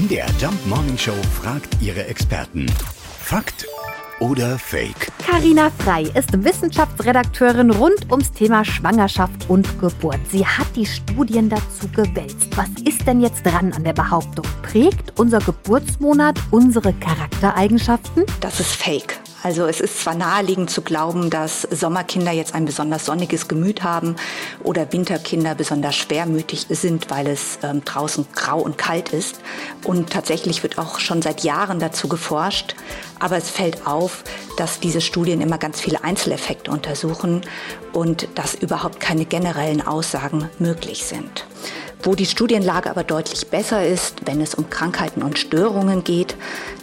MDR Jump Morning Show fragt ihre Experten. Fakt oder Fake? Carina Frei ist Wissenschaftsredakteurin rund ums Thema Schwangerschaft und Geburt. Sie hat die Studien dazu gewälzt. Was ist denn jetzt dran an der Behauptung? Prägt unser Geburtsmonat unsere Charaktereigenschaften? Das ist Fake. Also es ist zwar naheliegend zu glauben, dass Sommerkinder jetzt ein besonders sonniges Gemüt haben oder Winterkinder besonders schwermütig sind, weil es ähm, draußen grau und kalt ist. Und tatsächlich wird auch schon seit Jahren dazu geforscht. Aber es fällt auf, dass diese Studien immer ganz viele Einzeleffekte untersuchen und dass überhaupt keine generellen Aussagen möglich sind. Wo die Studienlage aber deutlich besser ist, wenn es um Krankheiten und Störungen geht,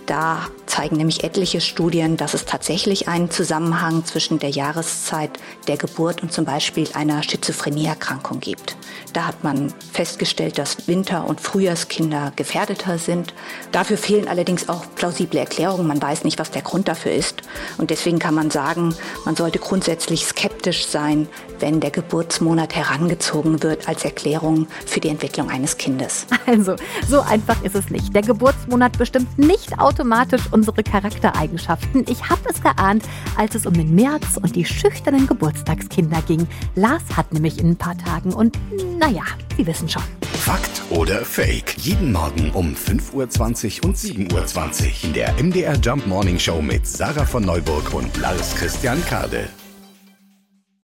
da zeigen nämlich etliche Studien, dass es tatsächlich einen Zusammenhang zwischen der Jahreszeit der Geburt und zum Beispiel einer Schizophrenieerkrankung gibt. Da hat man festgestellt, dass Winter- und Frühjahrskinder gefährdeter sind. Dafür fehlen allerdings auch plausible Erklärungen. Man weiß nicht, was der Grund dafür ist. Und deswegen kann man sagen, man sollte grundsätzlich skeptisch sein, wenn der Geburtsmonat herangezogen wird als Erklärung für die Entwicklung eines Kindes. Also, so einfach ist es nicht. Der Geburtsmonat bestimmt nicht automatisch unsere Charaktereigenschaften. Ich habe es geahnt, als es um den März und die schüchternen Geburtstagskinder ging. Lars hat nämlich in ein paar Tagen und naja, Sie wissen schon. Fakt oder Fake? Jeden Morgen um 5.20 Uhr und 7.20 Uhr in der MDR Jump Morning Show mit Sarah von Neuburg und Lars Christian Kade.